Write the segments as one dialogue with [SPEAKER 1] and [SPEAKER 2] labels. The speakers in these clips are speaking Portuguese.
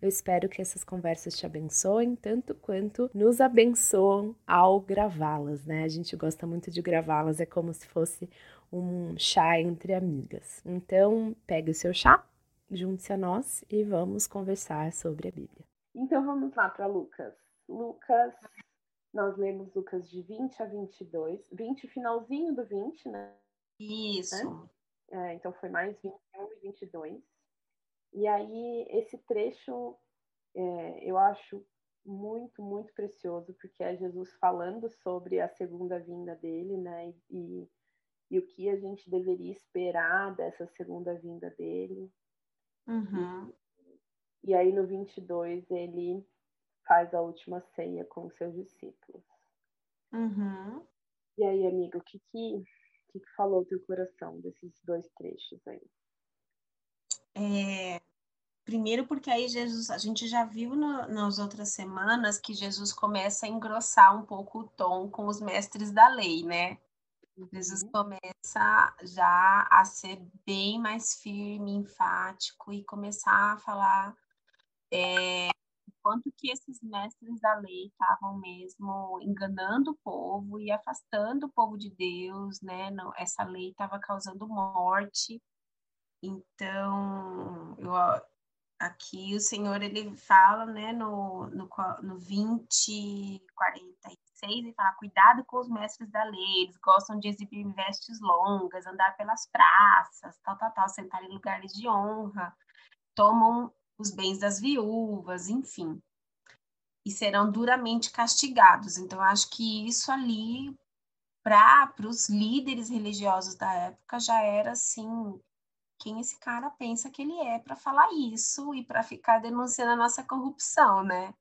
[SPEAKER 1] Eu espero que essas conversas te abençoem tanto quanto nos abençoam ao gravá-las, né? A gente gosta muito de gravá-las, é como se fosse um chá entre amigas. Então, pegue o seu chá, junte-se a nós e vamos conversar sobre a Bíblia.
[SPEAKER 2] Então vamos lá para Lucas. Lucas, nós lemos Lucas de 20 a 22, 20, finalzinho do 20, né?
[SPEAKER 3] Isso.
[SPEAKER 2] É, então foi mais 21 e 22. E aí, esse trecho é, eu acho muito, muito precioso, porque é Jesus falando sobre a segunda vinda dele, né? E, e o que a gente deveria esperar dessa segunda vinda dele.
[SPEAKER 3] Uhum.
[SPEAKER 2] E, e aí, no 22, ele faz a última ceia com os seus discípulos.
[SPEAKER 3] Uhum.
[SPEAKER 2] E aí, amigo, o que que, que, que falou o teu coração desses dois trechos aí?
[SPEAKER 3] É, primeiro porque aí Jesus, a gente já viu no, nas outras semanas que Jesus começa a engrossar um pouco o tom com os mestres da lei, né? Jesus uhum. começa já a ser bem mais firme, enfático e começar a falar é, quanto que esses mestres da lei estavam mesmo enganando o povo e afastando o povo de Deus, né? essa lei estava causando morte então, eu, aqui o Senhor ele fala, né, no, no, no 20, 46, e fala: cuidado com os mestres da lei, eles gostam de exibir vestes longas, andar pelas praças, tal, tal, tal, sentar em lugares de honra, tomam os bens das viúvas, enfim. E serão duramente castigados. Então, acho que isso ali, para os líderes religiosos da época, já era assim quem esse cara pensa que ele é para falar isso e para ficar denunciando a nossa corrupção, né?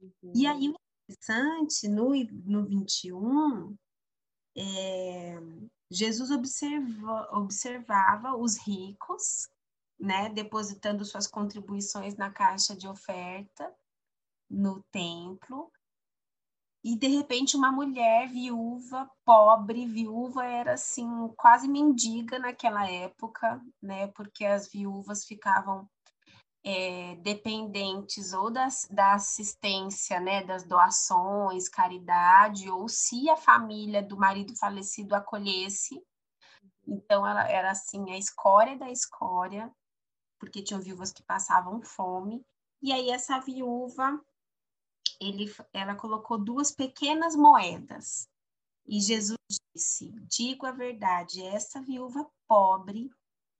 [SPEAKER 3] Uhum. E aí, o interessante, no, no 21, é, Jesus observa, observava os ricos, né, depositando suas contribuições na caixa de oferta no templo, e de repente uma mulher viúva, pobre, viúva era assim quase mendiga naquela época, né? Porque as viúvas ficavam é, dependentes ou das, da assistência, né? Das doações, caridade, ou se a família do marido falecido acolhesse. Então ela era assim a escória da escória, porque tinham viúvas que passavam fome. E aí essa viúva ele, ela colocou duas pequenas moedas. E Jesus disse: Digo a verdade, essa viúva pobre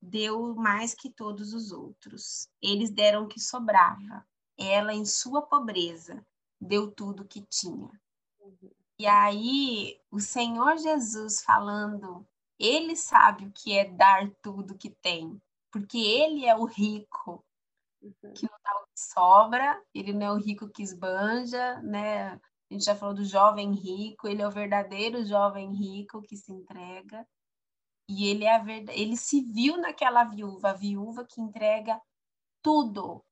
[SPEAKER 3] deu mais que todos os outros. Eles deram o que sobrava. Ela, em sua pobreza, deu tudo o que tinha. Uhum. E aí, o Senhor Jesus falando, ele sabe o que é dar tudo que tem, porque ele é o rico uhum. que não dá o sobra, ele não é o rico que esbanja, né? A gente já falou do jovem rico, ele é o verdadeiro jovem rico que se entrega. E ele é a verdade, ele se viu naquela viúva, a viúva que entrega tudo.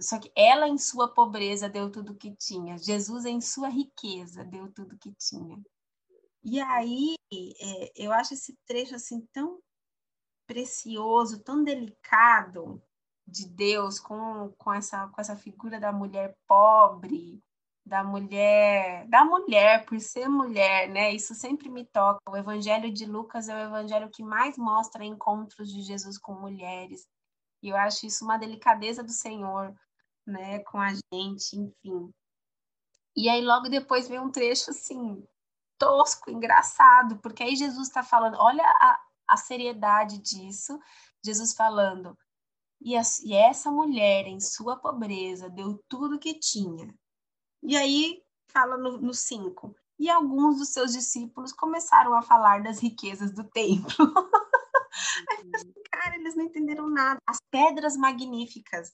[SPEAKER 3] Só que ela em sua pobreza deu tudo que tinha. Jesus em sua riqueza deu tudo que tinha. E aí, é, eu acho esse trecho assim tão precioso, tão delicado, de Deus com, com, essa, com essa figura da mulher pobre, da mulher, da mulher por ser mulher, né? Isso sempre me toca. O Evangelho de Lucas é o evangelho que mais mostra encontros de Jesus com mulheres. E eu acho isso uma delicadeza do Senhor, né, com a gente, enfim. E aí logo depois vem um trecho assim tosco, engraçado, porque aí Jesus está falando, olha a, a seriedade disso. Jesus falando, e, e essa mulher, em sua pobreza, deu tudo que tinha. E aí, fala no 5. E alguns dos seus discípulos começaram a falar das riquezas do templo. Cara, eles não entenderam nada. As pedras magníficas.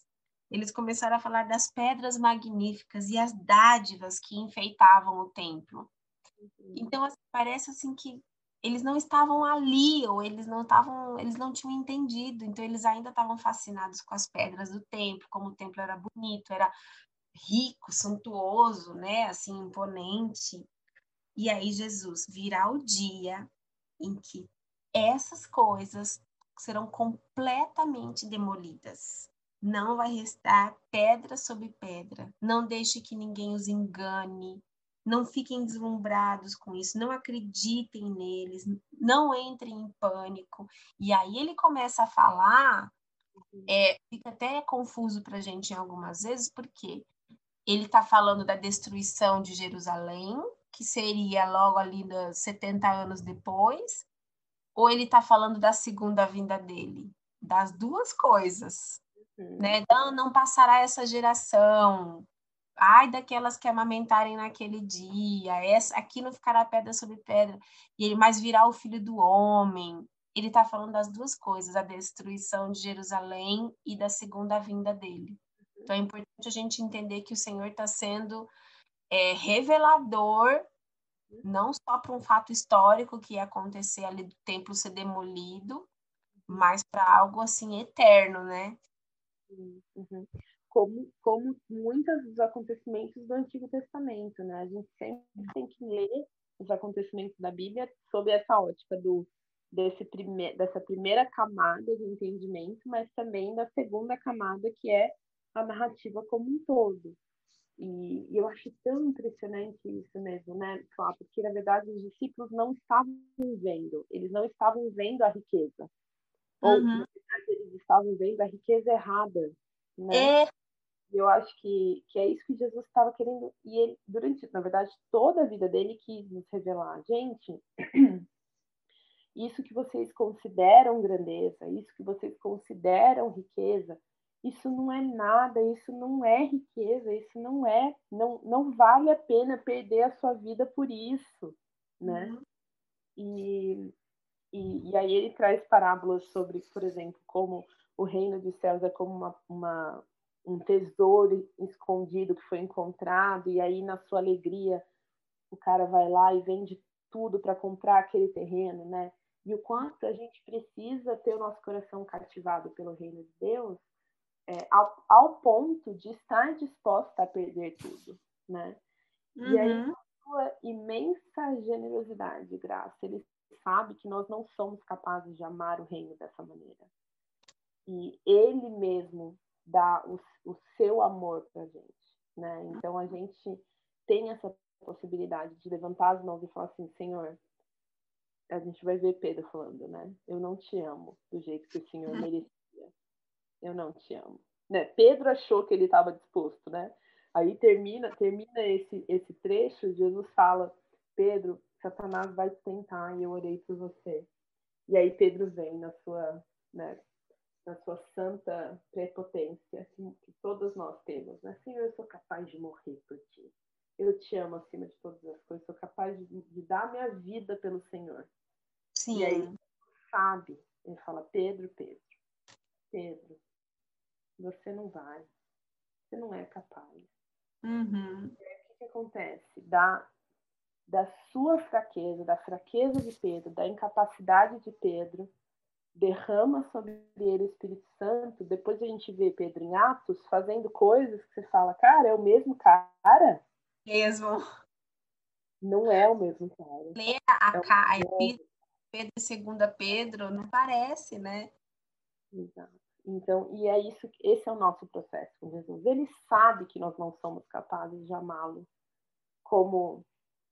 [SPEAKER 3] Eles começaram a falar das pedras magníficas e as dádivas que enfeitavam o templo. Uhum. Então, assim, parece assim que eles não estavam ali, ou eles não estavam, eles não tinham entendido, então eles ainda estavam fascinados com as pedras do templo, como o templo era bonito, era rico, suntuoso, né, assim, imponente. E aí Jesus virá o dia em que essas coisas serão completamente demolidas. Não vai restar pedra sobre pedra. Não deixe que ninguém os engane. Não fiquem deslumbrados com isso. Não acreditem neles. Não entrem em pânico. E aí ele começa a falar. É, fica até confuso para a gente em algumas vezes, porque ele está falando da destruição de Jerusalém, que seria logo ali 70 anos depois, ou ele está falando da segunda vinda dele? Das duas coisas. Uhum. Né? Não, não passará essa geração. Ai daquelas que amamentarem naquele dia. Essa, aqui não ficará pedra sobre pedra. E ele mais virá o filho do homem. Ele está falando das duas coisas, a destruição de Jerusalém e da segunda vinda dele. Então é importante a gente entender que o Senhor está sendo é, revelador não só para um fato histórico que ia acontecer ali do templo ser demolido, mas para algo assim eterno, né?
[SPEAKER 2] Uhum. Como, como muitos dos acontecimentos do Antigo Testamento, né? A gente sempre tem que ler os acontecimentos da Bíblia sob essa ótica do desse prime, dessa primeira camada de entendimento, mas também da segunda camada que é a narrativa como um todo. E, e, eu acho tão impressionante isso mesmo, né, Flá? Porque, na verdade, os discípulos não estavam vendo, eles não estavam vendo a riqueza. Ou, uhum. na verdade, eles estavam vendo a riqueza errada, né? É. E eu acho que, que é isso que Jesus estava querendo. E ele, durante, na verdade, toda a vida dele quis nos revelar. Gente, isso que vocês consideram grandeza, isso que vocês consideram riqueza, isso não é nada, isso não é riqueza, isso não é, não, não vale a pena perder a sua vida por isso, né? Uhum. E, e, e, aí ele traz parábolas sobre, por exemplo, como o reino dos céus é como uma, uma, um tesouro escondido que foi encontrado, e aí na sua alegria o cara vai lá e vende tudo para comprar aquele terreno, né? E o quanto a gente precisa ter o nosso coração cativado pelo reino de Deus é, ao, ao, ponto de estar disposta a perder tudo, né? Uhum. E aí, uhum. sua imensa generosidade e graça, ele sabe que nós não somos capazes de amar o reino dessa maneira. E ele mesmo dá o, o seu amor para a gente, né? Então, a gente tem essa possibilidade de levantar as mãos e falar assim, Senhor, a gente vai ver Pedro falando, né? Eu não te amo do jeito que o Senhor uhum. merecia eu não te amo. Né? Pedro achou que ele estava disposto, né? Aí termina, termina esse, esse trecho, Jesus fala, Pedro, Satanás vai te tentar e eu orei por você. E aí Pedro vem na sua, né, na sua santa prepotência, assim, que todos nós temos, né? Senhor, eu sou capaz de morrer por ti. Eu te amo acima de todas as coisas, sou capaz de, de dar minha vida pelo Senhor. Sim. E aí, sabe, ele fala, Pedro, Pedro, Pedro, você não vai, você não é capaz.
[SPEAKER 3] Uhum.
[SPEAKER 2] o que, que acontece? Da, da sua fraqueza, da fraqueza de Pedro, da incapacidade de Pedro, derrama sobre ele o Espírito Santo. Depois a gente vê Pedro em Atos fazendo coisas que você fala, cara, é o mesmo cara?
[SPEAKER 3] Mesmo.
[SPEAKER 2] Não é o mesmo cara.
[SPEAKER 3] Lê a, é Pedro segunda Pedro, não parece, né?
[SPEAKER 2] Exato. Então, e é isso, esse é o nosso processo com Jesus. Ele sabe que nós não somos capazes de amá-lo como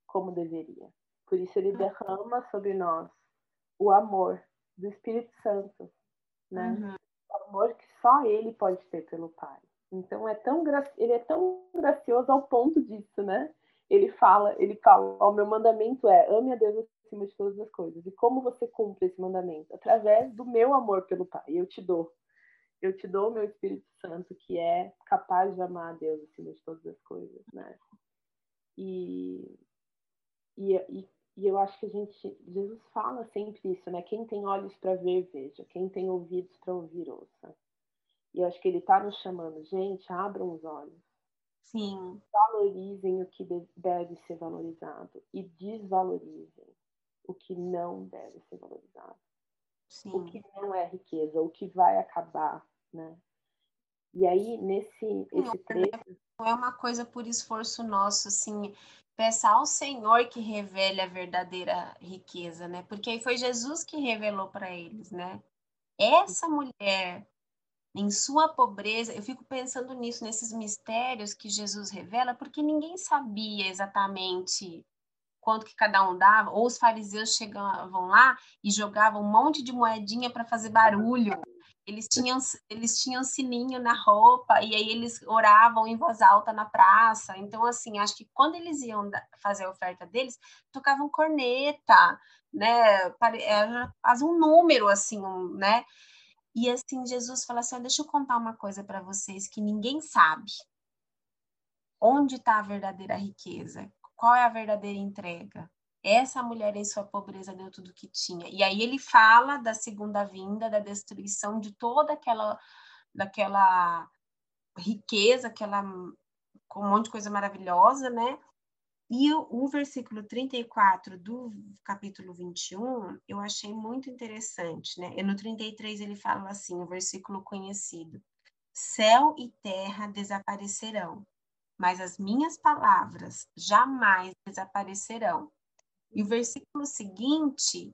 [SPEAKER 2] como deveria. Por isso ele derrama sobre nós o amor do Espírito Santo, né? Uhum. O amor que só ele pode ter pelo Pai. Então é tão ele é tão gracioso ao ponto disso, né? Ele fala, ele fala, o meu mandamento é ame a Deus acima de todas as coisas. E como você cumpre esse mandamento? Através do meu amor pelo Pai. Eu te dou eu te dou o meu Espírito Santo, que é capaz de amar a Deus acima de todas as coisas, né? E, e, e, e eu acho que a gente, Jesus fala sempre isso, né? Quem tem olhos para ver, veja. Quem tem ouvidos para ouvir, ouça. E eu acho que ele está nos chamando, gente, abram os olhos.
[SPEAKER 3] Sim.
[SPEAKER 2] Valorizem o que deve ser valorizado e desvalorizem o que não deve ser valorizado. Sim. O que não é riqueza, o que vai acabar, né? E aí, nesse esse trecho...
[SPEAKER 3] Não é uma coisa por esforço nosso, assim, peça ao Senhor que revele a verdadeira riqueza, né? Porque foi Jesus que revelou para eles, né? Essa mulher em sua pobreza, eu fico pensando nisso, nesses mistérios que Jesus revela, porque ninguém sabia exatamente quanto que cada um dava, ou os fariseus chegavam lá e jogavam um monte de moedinha para fazer barulho. Eles tinham, eles tinham sininho na roupa e aí eles oravam em voz alta na praça. Então, assim, acho que quando eles iam fazer a oferta deles, tocavam corneta, né? Faz um número, assim, né? E assim, Jesus fala assim: deixa eu contar uma coisa para vocês que ninguém sabe. Onde está a verdadeira riqueza? Qual é a verdadeira entrega? Essa mulher em sua pobreza deu tudo que tinha. E aí ele fala da segunda vinda, da destruição de toda aquela daquela riqueza, aquela com um monte de coisa maravilhosa, né? E o, o, versículo 34 do capítulo 21, eu achei muito interessante, né? E no 33 ele fala assim, o um versículo conhecido: Céu e terra desaparecerão, mas as minhas palavras jamais desaparecerão. E o versículo seguinte,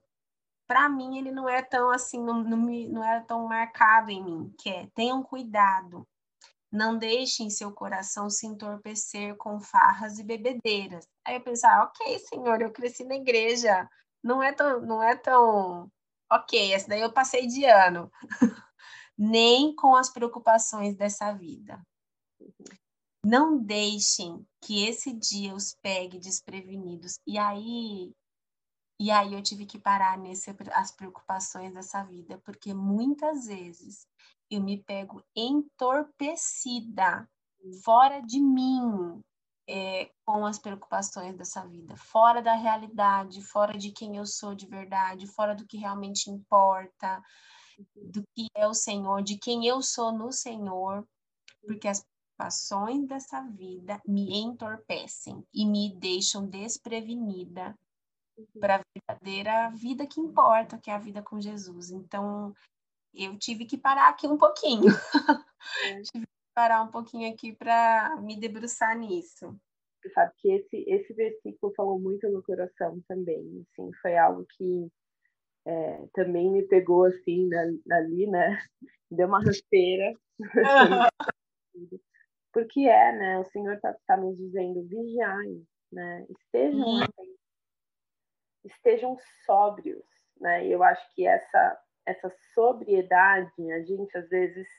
[SPEAKER 3] para mim, ele não é tão assim, não, não, me, não é tão marcado em mim, que é tenham cuidado, não deixem seu coração se entorpecer com farras e bebedeiras. Aí eu pensava, ah, ok, senhor, eu cresci na igreja, não é tão, não é tão, ok, essa daí eu passei de ano. Nem com as preocupações dessa vida. Não deixem que esse dia os pegue desprevenidos. E aí, e aí eu tive que parar nesse as preocupações dessa vida, porque muitas vezes eu me pego entorpecida, fora de mim, é, com as preocupações dessa vida, fora da realidade, fora de quem eu sou de verdade, fora do que realmente importa, do que é o Senhor, de quem eu sou no Senhor, porque as preocupações dessa vida me entorpecem e me deixam desprevenida para a verdadeira vida que importa, que é a vida com Jesus. Então, eu tive que parar aqui um pouquinho. Tive que parar um pouquinho aqui para me debruçar nisso.
[SPEAKER 2] Você sabe que esse, esse versículo falou muito no coração também. Assim, foi algo que é, também me pegou assim ali, né? Deu uma rasteira. Porque é, né? O Senhor está tá nos dizendo, vigiai, né? Estejam uhum. estejam sóbrios, né? E eu acho que essa essa sobriedade, a gente às vezes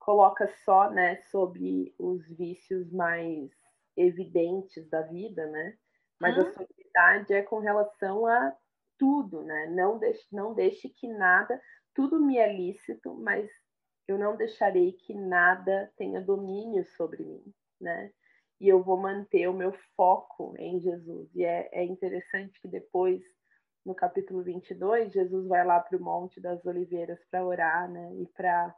[SPEAKER 2] coloca só, né, sobre os vícios mais evidentes da vida, né? Mas a sobriedade é com relação a tudo, né? Não deixe, não deixe que nada, tudo me é lícito, mas eu não deixarei que nada tenha domínio sobre mim, né? E eu vou manter o meu foco em Jesus. E é, é interessante que depois no capítulo 22, Jesus vai lá para o Monte das Oliveiras para orar, né? E para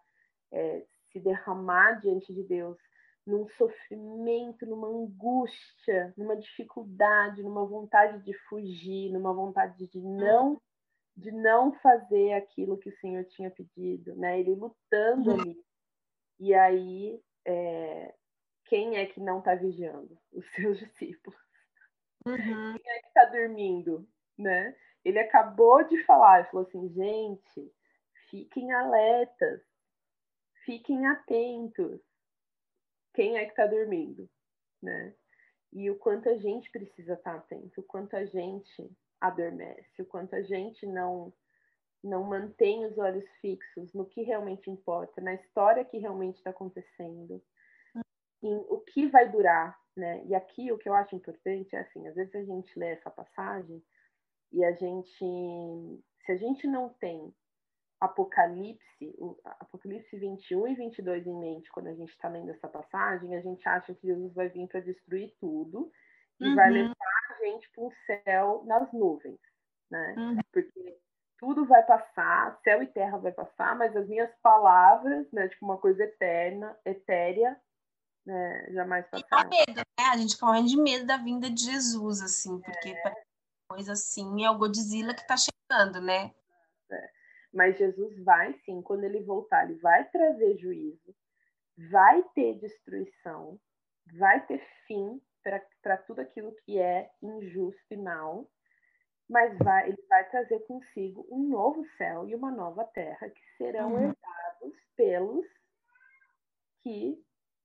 [SPEAKER 2] é, se derramar diante de Deus num sofrimento, numa angústia, numa dificuldade, numa vontade de fugir, numa vontade de não de não fazer aquilo que o Senhor tinha pedido, né? Ele lutando uhum. ali. E aí, é, quem é que não está vigiando? Os seus discípulos. Uhum. Quem é que está dormindo, né? Ele acabou de falar, ele falou assim, gente, fiquem alertas, fiquem atentos. Quem é que está dormindo, né? E o quanto a gente precisa estar tá atento, o quanto a gente adormece, o quanto a gente não não mantém os olhos fixos no que realmente importa, na história que realmente está acontecendo, em o que vai durar, né? E aqui o que eu acho importante é assim, às vezes a gente lê essa passagem e a gente, se a gente não tem Apocalipse, Apocalipse 21 e 22 em mente quando a gente está lendo essa passagem, a gente acha que Jesus vai vir para destruir tudo e uhum. vai levar gente para um céu nas nuvens, né? Uhum. Porque tudo vai passar, céu e terra vai passar, mas as minhas palavras, né, tipo uma coisa eterna, etérea, né, jamais
[SPEAKER 3] passarão. E medo, né? A gente fica morrendo de medo da vinda de Jesus, assim, porque é. coisa assim é o Godzilla que tá chegando, né?
[SPEAKER 2] É. Mas Jesus vai sim, quando ele voltar, ele vai trazer juízo, vai ter destruição, vai ter fim para tudo aquilo que é injusto e mal, mas vai, ele vai trazer consigo um novo céu e uma nova terra que serão uhum. herdados pelos que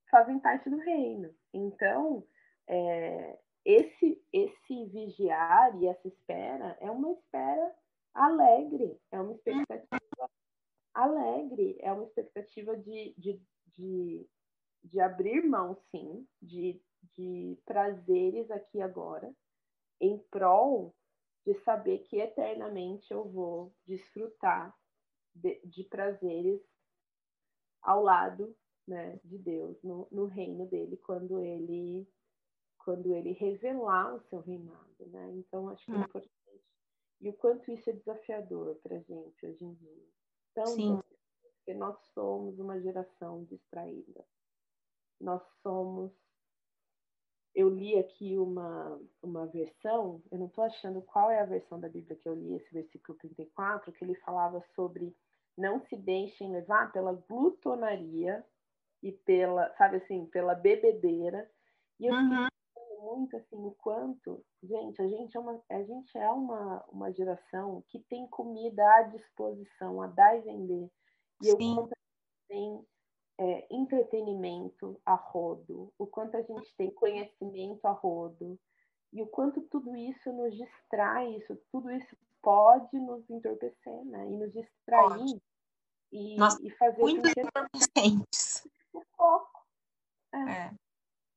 [SPEAKER 2] fazem parte do reino. Então, é, esse, esse vigiar e essa espera é uma espera alegre, é uma expectativa alegre, é uma expectativa de, de, de, de abrir mão, sim, de, de prazeres aqui agora, em prol de saber que eternamente eu vou desfrutar de, de prazeres ao lado né, de Deus, no, no, reino dele, quando ele quando ele revelar o seu reinado. Né? Então, acho que é hum. importante. E o quanto isso é desafiador para gente hoje em dia. Tão Sim. porque nós somos uma geração distraída. Nós somos eu li aqui uma, uma versão, eu não estou achando qual é a versão da Bíblia que eu li, esse versículo 34, que ele falava sobre não se deixem levar pela glutonaria e pela, sabe assim, pela bebedeira. E eu uhum. fiquei muito assim, o quanto, gente, a gente é uma, a gente é uma, uma geração que tem comida à disposição, a dar e vender. E Sim. eu tem é, entretenimento a rodo, o quanto a gente tem conhecimento a rodo, e o quanto tudo isso nos distrai, isso, tudo isso pode nos entorpecer, né? E nos distrair e, e fazer
[SPEAKER 3] muito entorpecentes.
[SPEAKER 2] O foco. É. é.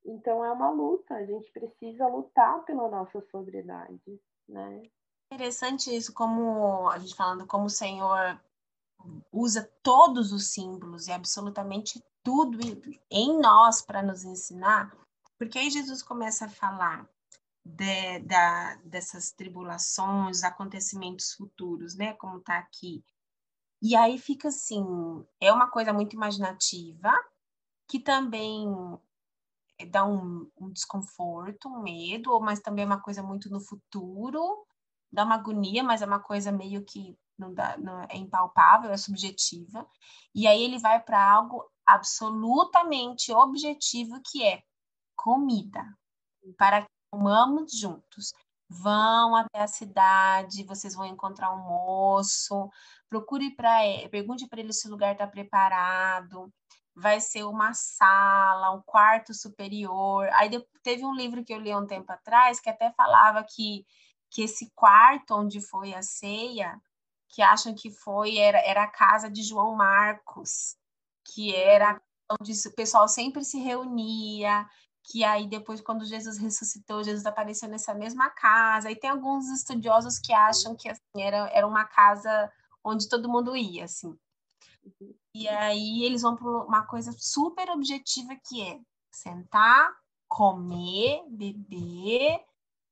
[SPEAKER 2] Então é uma luta, a gente precisa lutar pela nossa sobriedade, né?
[SPEAKER 3] Interessante isso, como a gente falando como o Senhor usa todos os símbolos e absolutamente tudo em nós para nos ensinar, porque aí Jesus começa a falar de, da, dessas tribulações, acontecimentos futuros, né? Como está aqui. E aí fica assim, é uma coisa muito imaginativa, que também dá um, um desconforto, um medo, mas também é uma coisa muito no futuro, dá uma agonia, mas é uma coisa meio que não, dá, não é impalpável, é subjetiva. E aí ele vai para algo absolutamente objetivo que é comida, para que comamos juntos. Vão até a cidade, vocês vão encontrar um moço, procure para ele, pergunte para ele se o lugar está preparado. Vai ser uma sala, um quarto superior. Aí teve um livro que eu li há um tempo atrás que até falava que, que esse quarto onde foi a ceia que acham que foi era, era a casa de João Marcos, que era onde o pessoal sempre se reunia, que aí depois quando Jesus ressuscitou, Jesus apareceu nessa mesma casa. E tem alguns estudiosos que acham que assim, era, era uma casa onde todo mundo ia, assim. E aí eles vão para uma coisa super objetiva que é sentar, comer, beber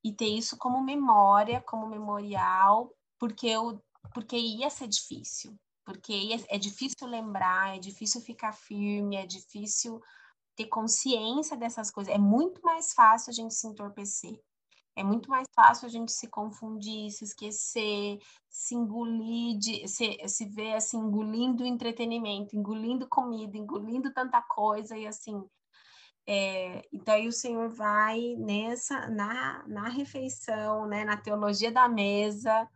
[SPEAKER 3] e ter isso como memória, como memorial, porque o porque ia ser difícil, porque ia, é difícil lembrar, é difícil ficar firme, é difícil ter consciência dessas coisas. É muito mais fácil a gente se entorpecer. É muito mais fácil a gente se confundir, se esquecer, se engolir, de, se, se ver assim, engolindo entretenimento, engolindo comida, engolindo tanta coisa e assim. É, então aí o Senhor vai nessa, na, na refeição, né, na teologia da mesa,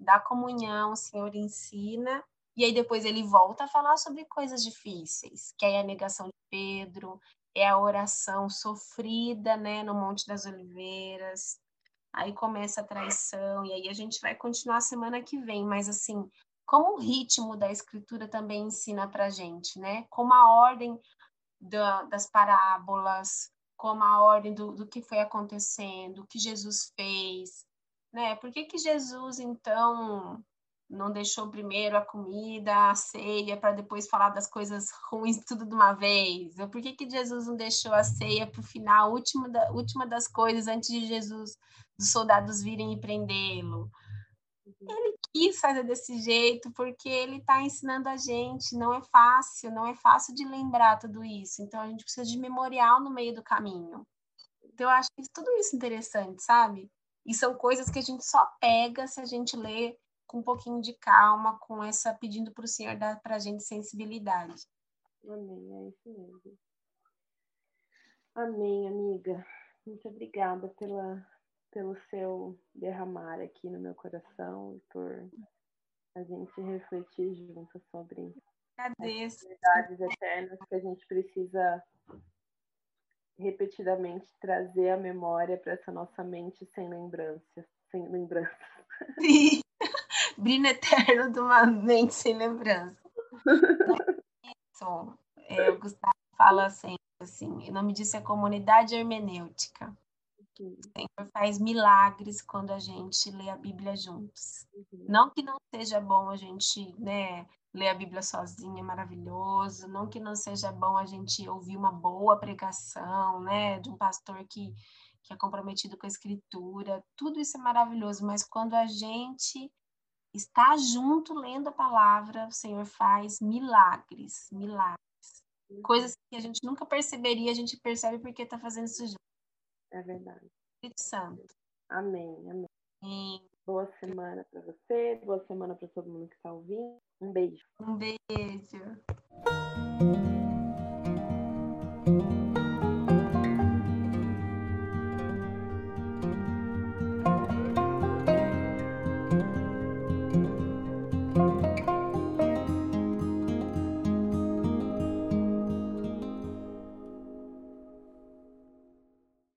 [SPEAKER 3] da comunhão, o Senhor ensina, e aí depois ele volta a falar sobre coisas difíceis, que é a negação de Pedro, é a oração sofrida, né, no Monte das Oliveiras. Aí começa a traição, e aí a gente vai continuar semana que vem, mas assim, como o ritmo da escritura também ensina para gente, né? Como a ordem da, das parábolas, como a ordem do, do que foi acontecendo, o que Jesus fez, né? Por que, que Jesus, então, não deixou primeiro a comida, a ceia, para depois falar das coisas ruins tudo de uma vez? Ou por que, que Jesus não deixou a ceia para o final, última, da, última das coisas, antes de Jesus, dos soldados virem e prendê-lo? Ele quis fazer desse jeito porque ele está ensinando a gente. Não é fácil, não é fácil de lembrar tudo isso. Então a gente precisa de memorial no meio do caminho. Então eu acho tudo isso interessante, sabe? E são coisas que a gente só pega se a gente lê com um pouquinho de calma, com essa pedindo para o Senhor dar para a gente sensibilidade.
[SPEAKER 2] Amém, é isso mesmo. Amém, amiga. Muito obrigada pela, pelo seu derramar aqui no meu coração e por a gente refletir junto sobre
[SPEAKER 3] Agradeço.
[SPEAKER 2] as verdades eternas que a gente precisa repetidamente trazer a memória para essa nossa mente sem lembranças, sem lembranças.
[SPEAKER 3] Sim. Brilho eterno de uma mente sem lembrança. Isso. É, o Gustavo fala sempre assim, o nome disso é comunidade hermenêutica. O Senhor faz milagres quando a gente lê a Bíblia juntos. Uhum. Não que não seja bom a gente, né, ler a Bíblia sozinha, é maravilhoso. Não que não seja bom a gente ouvir uma boa pregação, né, de um pastor que, que é comprometido com a Escritura. Tudo isso é maravilhoso, mas quando a gente está junto lendo a palavra, o Senhor faz milagres, milagres. Coisas que a gente nunca perceberia, a gente percebe porque está fazendo isso junto.
[SPEAKER 2] É verdade.
[SPEAKER 3] Espírito Santo.
[SPEAKER 2] Amém, amém. Boa semana para você, boa semana para todo mundo que está ouvindo. Um beijo.
[SPEAKER 3] Um beijo.